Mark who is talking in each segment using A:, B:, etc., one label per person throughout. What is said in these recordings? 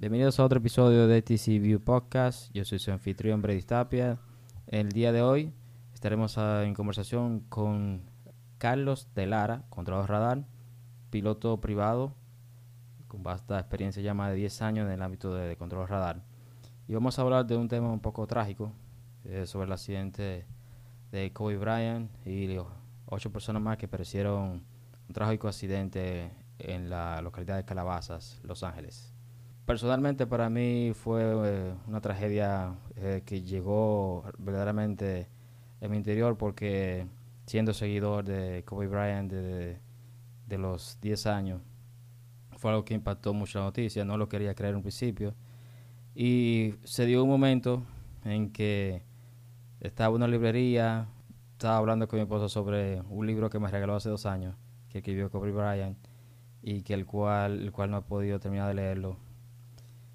A: Bienvenidos a otro episodio de TC View Podcast. Yo soy su anfitrión Brady Tapia. El día de hoy estaremos ah, en conversación con Carlos de Lara, controlador radar, piloto privado con vasta experiencia ya más de 10 años en el ámbito de, control radar. Y vamos a hablar de un tema un poco trágico eh, sobre el accidente de Kobe Bryant y ocho personas más que perecieron un trágico accidente en la localidad de Calabazas, Los Ángeles. Personalmente para mí fue eh, una tragedia eh, que llegó verdaderamente en mi interior porque siendo seguidor de Kobe Bryant de, de los 10 años, fue algo que impactó mucho la noticia, no lo quería creer en un principio. Y se dio un momento en que estaba en una librería, estaba hablando con mi esposo sobre un libro que me regaló hace dos años, que escribió Kobe Bryant, y que el cual, el cual no he podido terminar de leerlo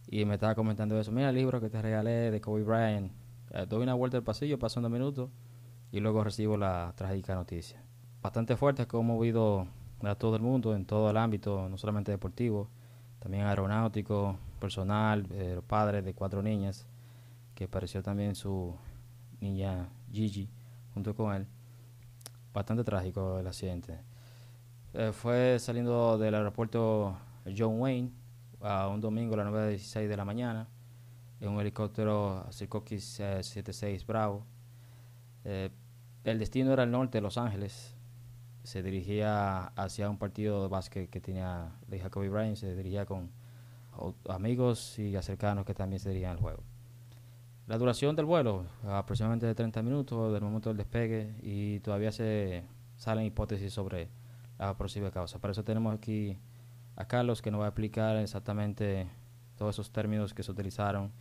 A: y me estaba comentando eso. Mira el libro que te regalé de Kobe Bryant. Eh, doy una vuelta al pasillo, pasan dos minutos y luego recibo la trágica noticia. Bastante fuerte que ha movido a todo el mundo en todo el ámbito, no solamente deportivo, también aeronáutico, personal, eh, padre de cuatro niñas, que apareció también su niña Gigi junto con él. Bastante trágico el accidente. Eh, fue saliendo del aeropuerto John Wayne a un domingo a las 9.16 de la mañana en un helicóptero Sikorsky 76 Bravo. Eh, el destino era el norte de Los Ángeles. Se dirigía hacia un partido de básquet que tenía hija Kobe Bryant. Se dirigía con amigos y cercanos que también se dirigían al juego. La duración del vuelo, aproximadamente de 30 minutos del momento del despegue y todavía se salen hipótesis sobre la posible causa. Por eso tenemos aquí a Carlos que nos va a explicar exactamente todos esos términos que se utilizaron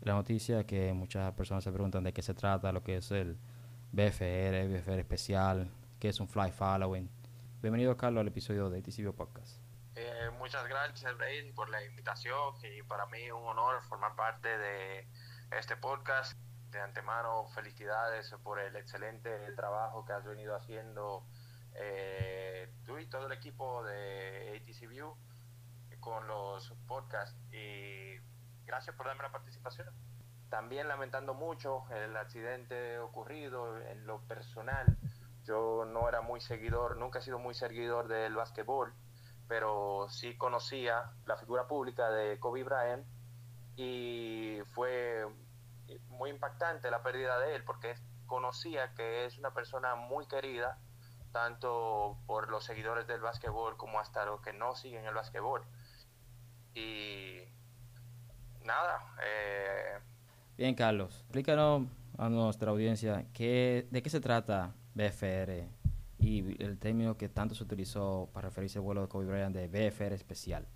A: en la noticia, que muchas personas se preguntan de qué se trata, lo que es el BFR, BFR especial, qué es un fly following. Bienvenido Carlos al episodio de TCBio Podcast.
B: Eh, muchas gracias Brady por la invitación y para mí un honor formar parte de este podcast. De antemano felicidades por el excelente trabajo que has venido haciendo eh, tú y todo el equipo de ATC View con los podcasts y gracias por darme la participación. También lamentando mucho el accidente ocurrido en lo personal. Yo no era muy seguidor, nunca he sido muy seguidor del básquetbol, pero sí conocía la figura pública de Kobe Bryant y fue muy impactante la pérdida de él porque conocía que es una persona muy querida tanto por los seguidores del básquetbol como hasta los que no siguen el básquetbol. Y nada. Eh,
A: Bien, Carlos, explícanos a nuestra audiencia qué, de qué se trata BFR y el término que tanto se utilizó para referirse al vuelo de Kobe Bryant de BFR especial.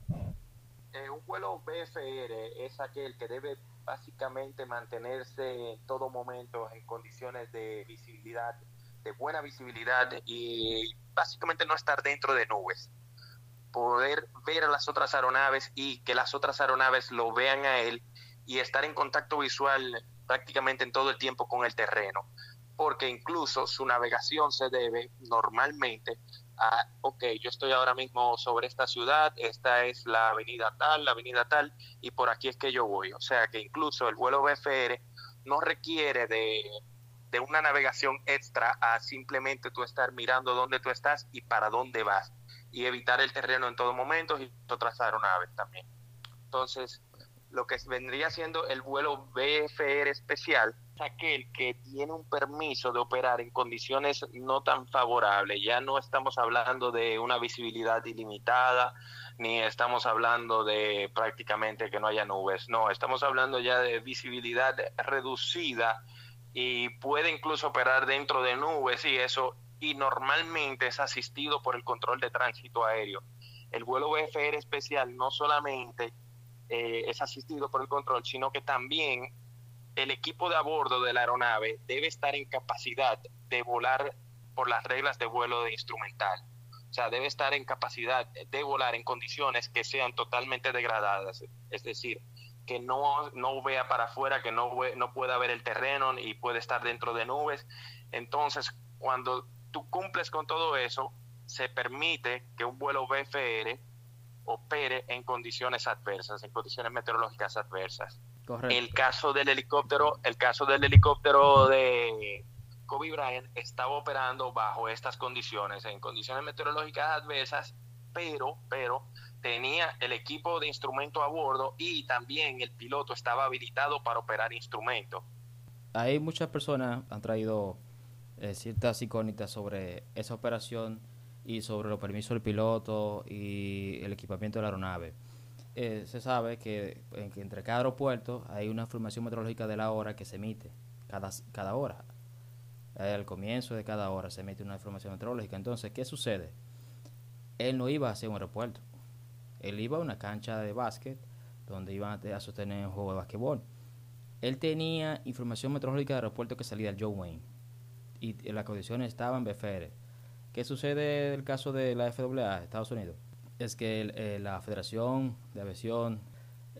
B: Eh, un vuelo BFR es aquel que debe básicamente mantenerse en todo momento en condiciones de visibilidad de buena visibilidad y básicamente no estar dentro de nubes. Poder ver a las otras aeronaves y que las otras aeronaves lo vean a él y estar en contacto visual prácticamente en todo el tiempo con el terreno. Porque incluso su navegación se debe normalmente a, ok, yo estoy ahora mismo sobre esta ciudad, esta es la avenida tal, la avenida tal, y por aquí es que yo voy. O sea que incluso el vuelo BFR no requiere de de una navegación extra a simplemente tú estar mirando dónde tú estás y para dónde vas y evitar el terreno en todo momento y otras aeronaves también. Entonces, lo que vendría siendo el vuelo BFR especial es aquel que tiene un permiso de operar en condiciones no tan favorables. Ya no estamos hablando de una visibilidad ilimitada, ni estamos hablando de prácticamente que no haya nubes. No, estamos hablando ya de visibilidad reducida y puede incluso operar dentro de nubes y eso, y normalmente es asistido por el control de tránsito aéreo. El vuelo VFR especial no solamente eh, es asistido por el control, sino que también el equipo de a bordo de la aeronave debe estar en capacidad de volar por las reglas de vuelo de instrumental. O sea, debe estar en capacidad de volar en condiciones que sean totalmente degradadas. Es decir, que no, no vea para afuera, que no, no pueda ver el terreno y puede estar dentro de nubes. Entonces, cuando tú cumples con todo eso, se permite que un vuelo BFR opere en condiciones adversas, en condiciones meteorológicas adversas. El caso del helicóptero, el caso del helicóptero de Kobe Bryant estaba operando bajo estas condiciones, en condiciones meteorológicas adversas, pero, pero tenía el equipo de instrumento a bordo y también el piloto estaba habilitado para operar instrumento.
A: Hay muchas personas han traído eh, ciertas incógnitas sobre esa operación y sobre los permisos del piloto y el equipamiento de la aeronave. Eh, se sabe que, entre cada aeropuerto hay una información meteorológica de la hora que se emite cada, cada hora. al comienzo de cada hora se emite una información meteorológica. Entonces, ¿qué sucede? Él no iba hacia un aeropuerto. Él iba a una cancha de básquet donde iban a sostener un juego de básquetbol. Él tenía información meteorológica del aeropuerto que salía del Joe Wayne y las condiciones estaban BFR. ¿Qué sucede en el caso de la FAA, Estados Unidos? Es que eh, la Federación de Aviación,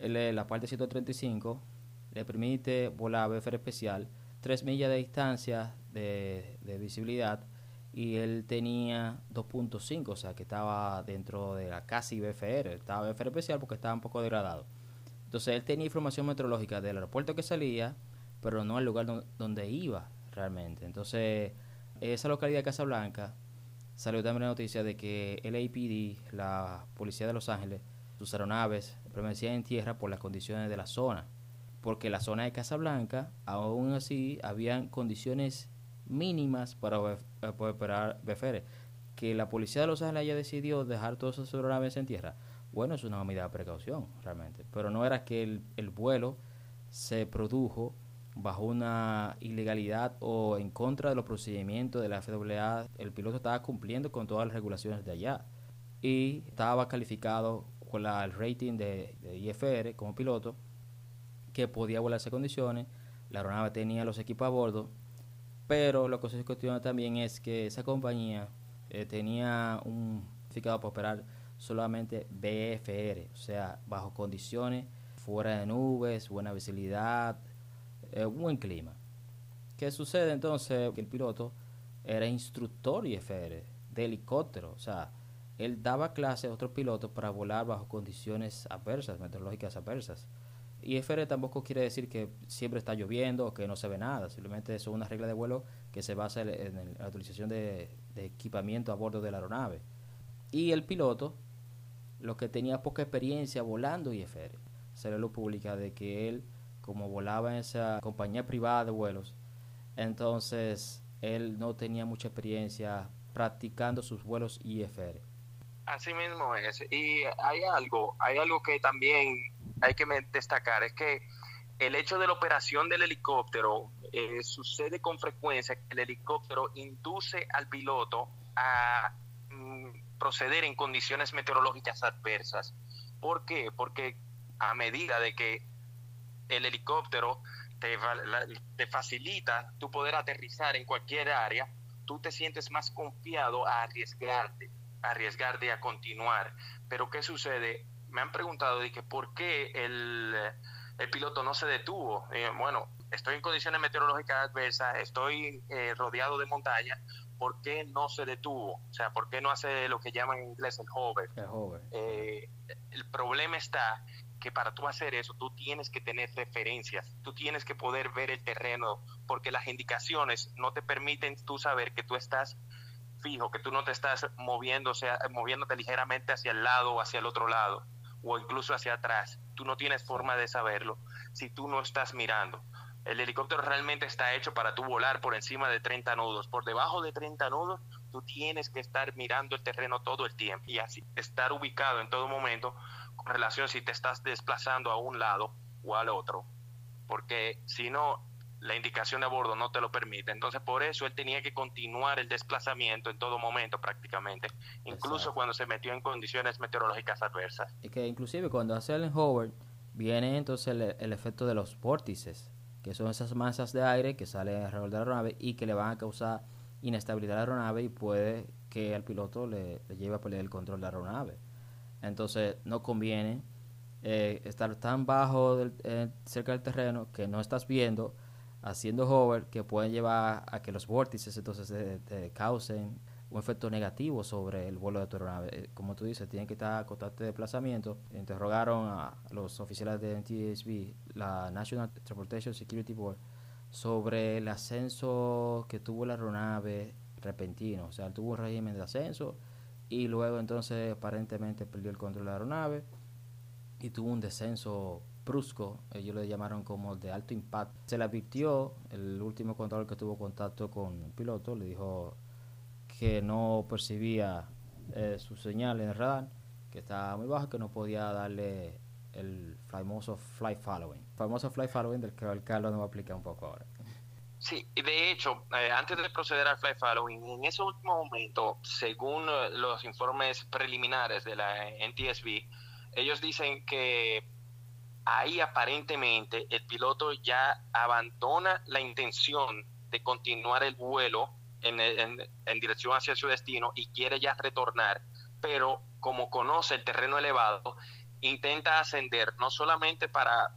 A: la parte 135, le permite volar BFR especial 3 millas de distancia de, de visibilidad y él tenía 2.5, o sea que estaba dentro de la casi BFR, estaba BFR especial porque estaba un poco degradado. Entonces él tenía información meteorológica del aeropuerto que salía, pero no al lugar donde iba realmente. Entonces, esa localidad de Casablanca salió también la noticia de que el APD, la Policía de Los Ángeles, sus aeronaves permanecían en tierra por las condiciones de la zona. Porque la zona de Casablanca, aún así, habían condiciones mínimas para poder operar BFR. Que la Policía de Los Ángeles haya decidido dejar todas esas aeronaves en tierra, bueno, es una medida de precaución, realmente. Pero no era que el, el vuelo se produjo bajo una ilegalidad o en contra de los procedimientos de la FAA, el piloto estaba cumpliendo con todas las regulaciones de allá y estaba calificado con el rating de, IFR como piloto que podía volarse condiciones, la aeronave tenía los equipos a bordo, pero lo que se cuestiona también es que esa compañía eh, tenía un certificado para operar solamente BFR, o sea, bajo condiciones fuera de nubes, buena visibilidad, eh, buen clima. ¿Qué sucede entonces? Que el piloto era instructor IFR de helicóptero, o sea, él daba clases a otros pilotos para volar bajo condiciones adversas, meteorológicas adversas. IFR tampoco quiere decir que siempre está lloviendo o que no se ve nada, simplemente es una regla de vuelo que se basa en, la utilización de, equipamiento a bordo de la aeronave. Y el piloto, lo que tenía poca experiencia volando IFR, se le lo publica de que él como volaba en esa compañía privada de vuelos, entonces él no tenía mucha experiencia practicando sus vuelos IFR.
B: Así mismo es. Y hay algo, hay algo que también hay que destacar, es que el hecho de la operación del helicóptero eh, sucede con frecuencia que el helicóptero induce al piloto a mm, proceder en condiciones meteorológicas adversas. ¿Por qué? Porque a medida de que el helicóptero te, te facilita tu poder aterrizar en cualquier área, tú te sientes más confiado a arriesgarte, a arriesgarte a continuar. Pero ¿qué sucede? Me han preguntado de que por qué el, el piloto no se detuvo. Eh, bueno, estoy en condiciones meteorológicas adversas, estoy eh, rodeado de montaña, ¿por qué no se detuvo? O sea, ¿por qué no hace lo que llaman en inglés el hover?
A: El, hover.
B: Eh, el problema está que para tú hacer eso, tú tienes que tener referencias, tú tienes que poder ver el terreno, porque las indicaciones no te permiten tú saber que tú estás fijo, que tú no te estás moviendo, o sea, moviéndote ligeramente hacia el lado o hacia el otro lado, o incluso hacia atrás. Tú no tienes forma de saberlo si tú no estás mirando. El helicóptero realmente está hecho para tú volar por encima de 30 nudos. Por debajo de 30 nudos, tú tienes que estar mirando el terreno todo el tiempo y así estar ubicado en todo momento relación si te estás desplazando a un lado o al otro, porque si no, la indicación de bordo no te lo permite. Entonces, por eso él tenía que continuar el desplazamiento en todo momento prácticamente, incluso cuando se metió en condiciones meteorológicas adversas.
A: Y que inclusive cuando hace el Howard, viene entonces el, efecto de los vórtices, que son esas masas de aire que salen alrededor de la aeronave y que le van a causar inestabilidad a la aeronave y puede que al piloto le, le lleve a perder el control de la aeronave. Entonces no conviene eh, estar tan bajo eh, cerca del terreno que no estás viendo haciendo hover que pueden llevar a que los vórtices entonces te, causen un efecto negativo sobre el vuelo de tu aeronave. Eh, como tú dices, tiene que estar a constante desplazamiento. Interrogaron a los oficiales de NTSB, la National Transportation Security Board, sobre el ascenso que tuvo la aeronave repentino. O sea, tuvo un régimen de ascenso y luego entonces aparentemente perdió el control de la aeronave y tuvo un descenso brusco, ellos le llamaron como de alto impacto. Se le advirtió, el último control que tuvo contacto con el piloto, le dijo que no percibía eh, su señal en el radar, que estaba muy bajo, que no podía darle el famoso flight following. famoso flight following del que el Carlos nos va a explicar un poco ahora.
B: Sí, de hecho, eh, antes de proceder al flight following, en ese último momento, según eh, los informes preliminares de la NTSB, ellos dicen que ahí aparentemente el piloto ya abandona la intención de continuar el vuelo en, dirección hacia su destino y quiere ya retornar, pero como conoce el terreno elevado, intenta ascender no solamente para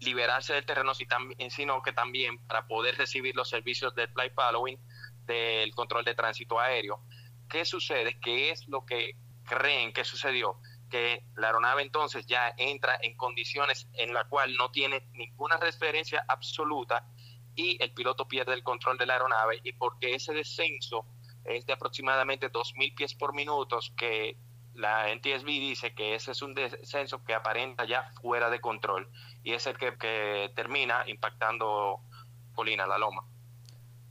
B: liberarse del terreno, sino que también para poder recibir los servicios del flight following, del control de tránsito aéreo. ¿Qué sucede? ¿Qué es lo que creen que sucedió? Que la aeronave entonces ya entra en condiciones en la cual no tiene ninguna referencia absoluta y el piloto pierde el control de la aeronave y porque ese descenso es de aproximadamente 2.000 pies por minuto, que la NTSB dice que ese es un descenso que aparenta ya fuera de control y es el que, termina impactando Colina, la loma.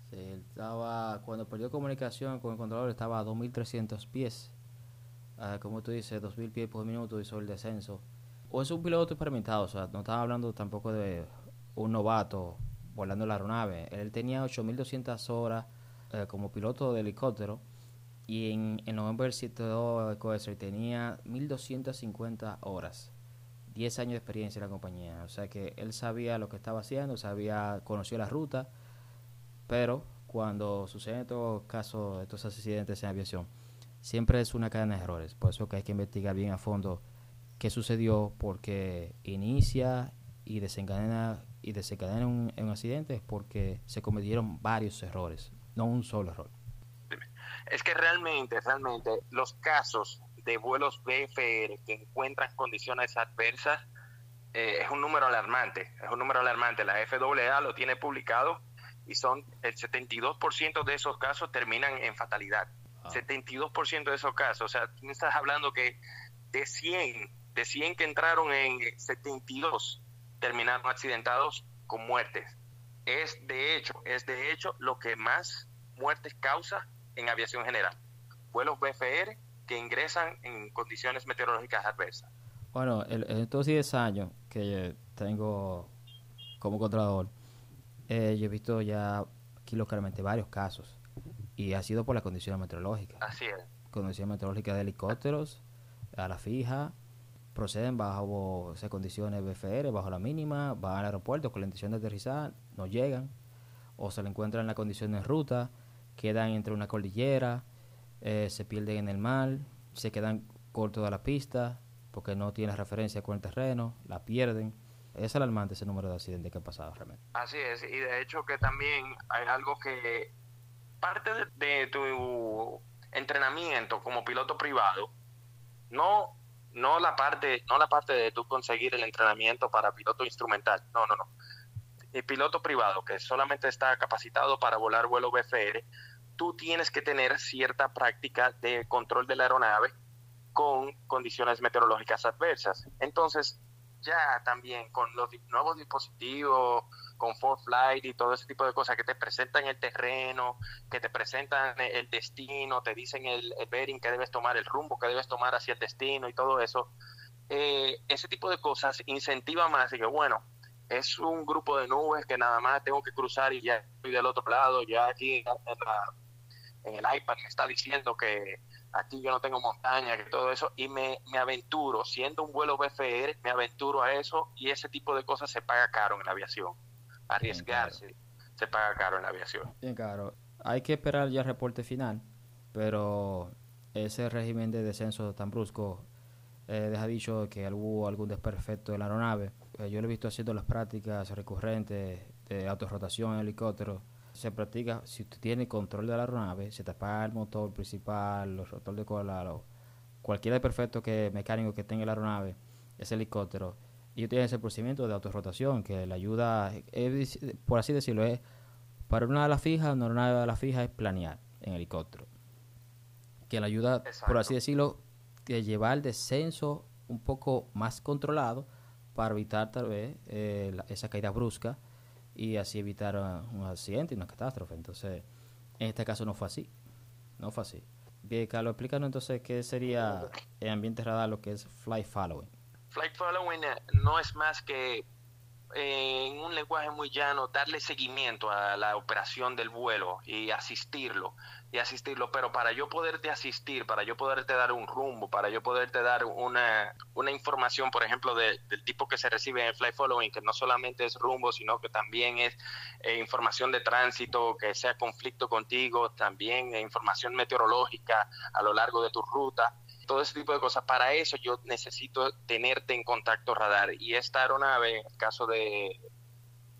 A: Sí, estaba, cuando perdió comunicación con el controlador estaba a 2.300 pies. Ah, como tú dices, 2.000 pies por minuto hizo el descenso. O es un piloto experimentado, o sea, no estaba hablando tampoco de un novato volando la aeronave. Él tenía 8.200 horas eh, como piloto de helicóptero y en, en noviembre del 72 tenía 1.250 horas. 10 años de experiencia en la compañía. O sea que él sabía lo que estaba haciendo, sabía, conoció la ruta, pero cuando suceden estos casos, estos accidentes en aviación, siempre es una cadena de errores. Por eso que hay que investigar bien a fondo qué sucedió, porque inicia y desencadena y desencadena un, un accidente es porque se cometieron varios errores, no un solo error.
B: Es que realmente, realmente los casos de vuelos BFR que encuentran condiciones adversas eh, es un número alarmante, es un número alarmante. La FAA lo tiene publicado y son el 72% de esos casos terminan en fatalidad. 72% de esos casos, o sea, tú estás hablando que de 100, de 100 que entraron en 72 terminaron accidentados con muertes. Es de hecho, es de hecho lo que más muertes causa en aviación general. Vuelos BFR que ingresan en condiciones meteorológicas adversas.
A: Bueno, en estos 10 años que tengo como controlador, eh, yo he visto ya aquí localmente varios casos y ha sido por las condiciones meteorológicas.
B: Así es.
A: Condiciones meteorológicas de helicópteros a la fija, proceden bajo esas condiciones BFR, bajo la mínima, van al aeropuerto con la intención de aterrizar, no llegan, o se le encuentran en la condición de ruta, quedan entre una cordillera, eh, se pierden en el mar, se quedan cortos de la pista porque no tienen referencia con el terreno, la pierden. Es alarmante ese número de accidentes que ha pasado realmente.
B: Así es, y de hecho que también hay algo que parte de, tu entrenamiento como piloto privado, no no la parte no la parte de tú conseguir el entrenamiento para piloto instrumental, no, no, no. El piloto privado que solamente está capacitado para volar vuelo BFR, tú tienes que tener cierta práctica de control de la aeronave con condiciones meteorológicas adversas. Entonces, ya también con los nuevos dispositivos, con Flight y todo ese tipo de cosas que te presentan el terreno, que te presentan el destino, te dicen el, bearing que debes tomar, el rumbo que debes tomar hacia el destino y todo eso, eh, ese tipo de cosas incentiva más. Y que bueno, es un grupo de nubes que nada más tengo que cruzar y ya estoy del otro lado, ya aquí en en el iPad me está diciendo que aquí yo no tengo montaña, que todo eso, y me, me aventuro, siendo un vuelo BFR, me aventuro a eso y ese tipo de cosas se paga caro en la aviación. Arriesgarse se paga caro en la aviación.
A: Bien caro. Hay que esperar ya el reporte final, pero ese régimen de descenso tan brusco eh, deja dicho que hubo algún desperfecto de la aeronave. Eh, yo lo he visto haciendo las prácticas recurrentes de autorrotación en helicóptero se practica, si tú tienes control de la aeronave, se te apaga el motor principal, los rotores de cola, lo, cualquier perfecto que mecánico que tenga la aeronave, ese helicóptero, y tienen ese procedimiento de autorrotación que le ayuda, por así decirlo, es para una ala fija, una ala la fija es planear en helicóptero. Que le ayuda, por así decirlo, de llevar el descenso un poco más controlado para evitar tal vez eh, esa caída brusca y así evitar uh, un accidente y una catástrofe. Entonces, en este caso no fue así. No fue así. Bien, Carlos, explícanos entonces qué sería el ambiente radar, lo que es flight following.
B: Flight following eh, no es más que en un lenguaje muy llano, darle seguimiento a la operación del vuelo y asistirlo, y asistirlo, pero para yo poderte asistir, para yo poderte dar un rumbo, para yo poderte dar una, una información, por ejemplo, del tipo que se recibe en flight following, que no solamente es rumbo, sino que también es eh, información de tránsito, que sea conflicto contigo, también información meteorológica a lo largo de tu ruta, todo ese tipo de cosas. Para eso yo necesito tenerte en contacto radar. Y esta aeronave, en el caso de,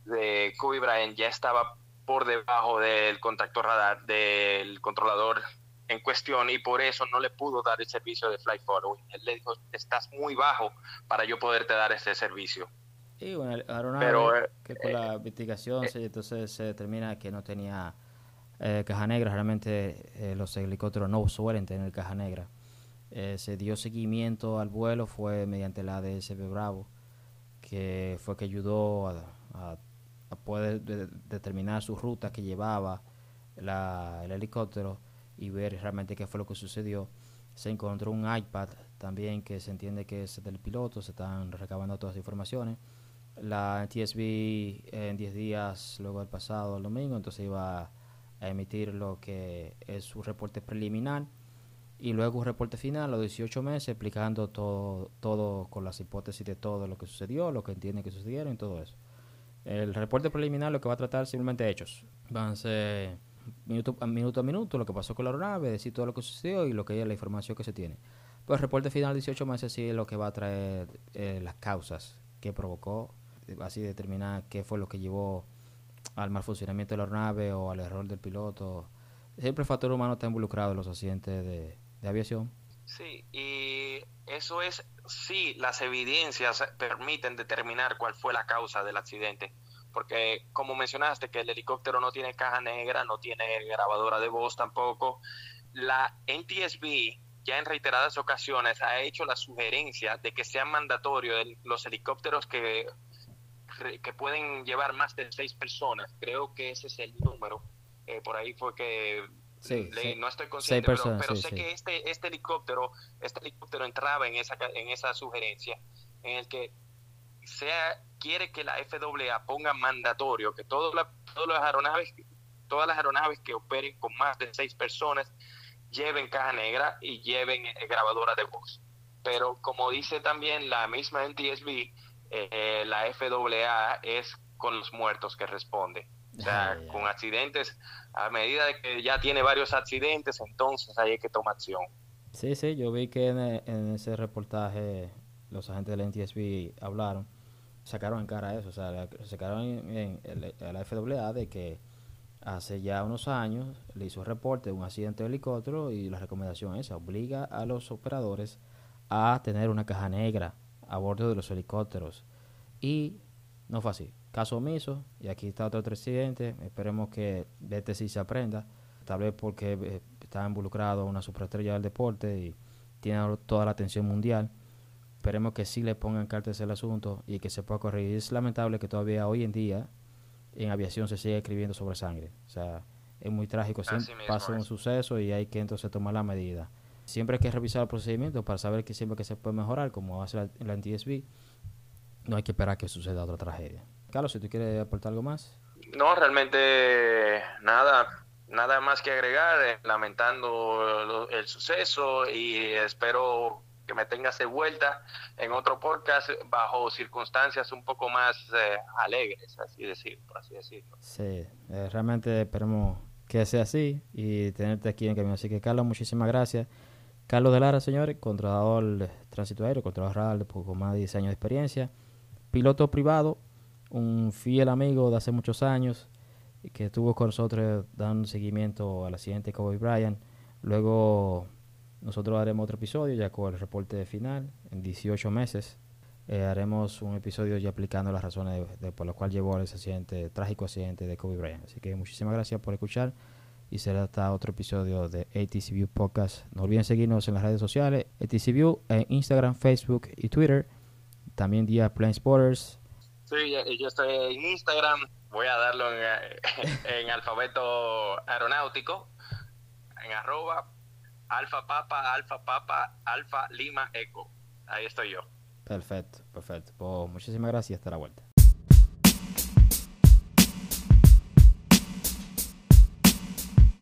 B: de Kobe Bryant, ya estaba por debajo del contacto radar del controlador en cuestión y por eso no le pudo dar el servicio de flight following. Él le dijo, estás muy bajo para yo poderte dar ese servicio.
A: Y bueno, aeronave Pero, eh, que con la eh, investigación eh, entonces se determina que no tenía caja negra. Realmente los helicópteros no suelen tener caja negra. Eh, se dio seguimiento al vuelo fue mediante la DSB Bravo, que fue que ayudó a, poder determinar su ruta que llevaba el helicóptero y ver realmente qué fue lo que sucedió. Se encontró un iPad también que se entiende que es del piloto, se están recabando todas las informaciones. La TSB en 10 días, luego del pasado domingo, entonces iba a emitir lo que es su reporte preliminar y luego un reporte final a los 18 meses explicando todo, todo con las hipótesis de todo lo que sucedió, lo que entiende que sucedieron y todo eso. El reporte preliminar lo que va a tratar simplemente hechos. Van a ser minuto a minuto, a minuto lo que pasó con la aeronave, decir todo lo que sucedió y lo que es la información que se tiene. Pues el reporte final de 18 meses sí es lo que va a traer eh, las causas que provocó, así determinar qué fue lo que llevó al mal funcionamiento de la aeronave o al error del piloto. Siempre el factor humano está involucrado en los accidentes de, de aviación.
B: Sí, y eso es si las evidencias permiten determinar cuál fue la causa del accidente. Porque como mencionaste que el helicóptero no tiene caja negra, no tiene grabadora de voz tampoco, la NTSB ya en reiteradas ocasiones ha hecho la sugerencia de que sea mandatorio los helicópteros que, que pueden llevar más de seis personas. Creo que ese es el número. Eh, por ahí fue que no estoy consciente, pero, sé que este, este helicóptero, este helicóptero entraba en esa, en esa sugerencia, en el que sea quiere que la FAA ponga mandatorio que todas las, todas las aeronaves, todas las aeronaves que operen con más de seis personas lleven caja negra y lleven eh, grabadora de voz. Pero como dice también la misma NTSB, eh, la FAA es con los muertos que responde. O sea, con accidentes, a medida de que ya tiene varios accidentes, entonces hay que tomar acción.
A: Sí, sí, yo vi que en, ese reportaje los agentes del NTSB hablaron, sacaron en cara eso, o sea, sacaron en, la FAA de que hace ya unos años le hizo reporte de un accidente de helicóptero y la recomendación es obliga a los operadores a tener una caja negra a bordo de los helicópteros y no fue así. Caso omiso, y aquí está otro presidente, esperemos que de este sí se aprenda, tal vez porque eh, está involucrado una superestrella del deporte y tiene toda la atención mundial, esperemos que sí le pongan cartas el asunto y que se pueda corregir. Es lamentable que todavía hoy en día en aviación se sigue escribiendo sobre sangre, o sea, es muy trágico, siempre pasa un suceso y hay que entonces tomar la medida. Siempre hay que revisar el procedimiento para saber que siempre que se puede mejorar, como hace la, la NTSB, no hay que esperar que suceda otra tragedia. Carlos, si tú quieres aportar algo más.
B: No, realmente nada, nada más que agregar, eh, lamentando el suceso y espero que me tengas de vuelta en otro podcast bajo circunstancias un poco más eh, alegres, así decirlo, por así decirlo.
A: Sí, eh, realmente esperemos que sea así y tenerte aquí en camino. Así que Carlos, muchísimas gracias. Carlos de Lara, señores, controlador tránsito aéreo, controlador radar de poco más de 10 años de experiencia, piloto privado, un fiel amigo de hace muchos años que estuvo con nosotros dando seguimiento al accidente de Kobe Bryant. Luego nosotros haremos otro episodio ya con el reporte final en 18 meses. Eh, haremos un episodio ya explicando las razones por las cuales llevó a ese accidente, trágico accidente de Kobe Bryant. Así que muchísimas gracias por escuchar y será hasta otro episodio de ATC View Podcast. No olviden seguirnos en las redes sociales, ATC View, en Instagram, Facebook y Twitter. También día Plain Sporters.
B: Sí, yo estoy en Instagram, voy a darlo en, en alfabeto aeronáutico, en arroba alfa papa, alfa papa, alfa lima eco. Ahí estoy yo.
A: Perfecto, perfecto. Pues muchísimas gracias, hasta la vuelta.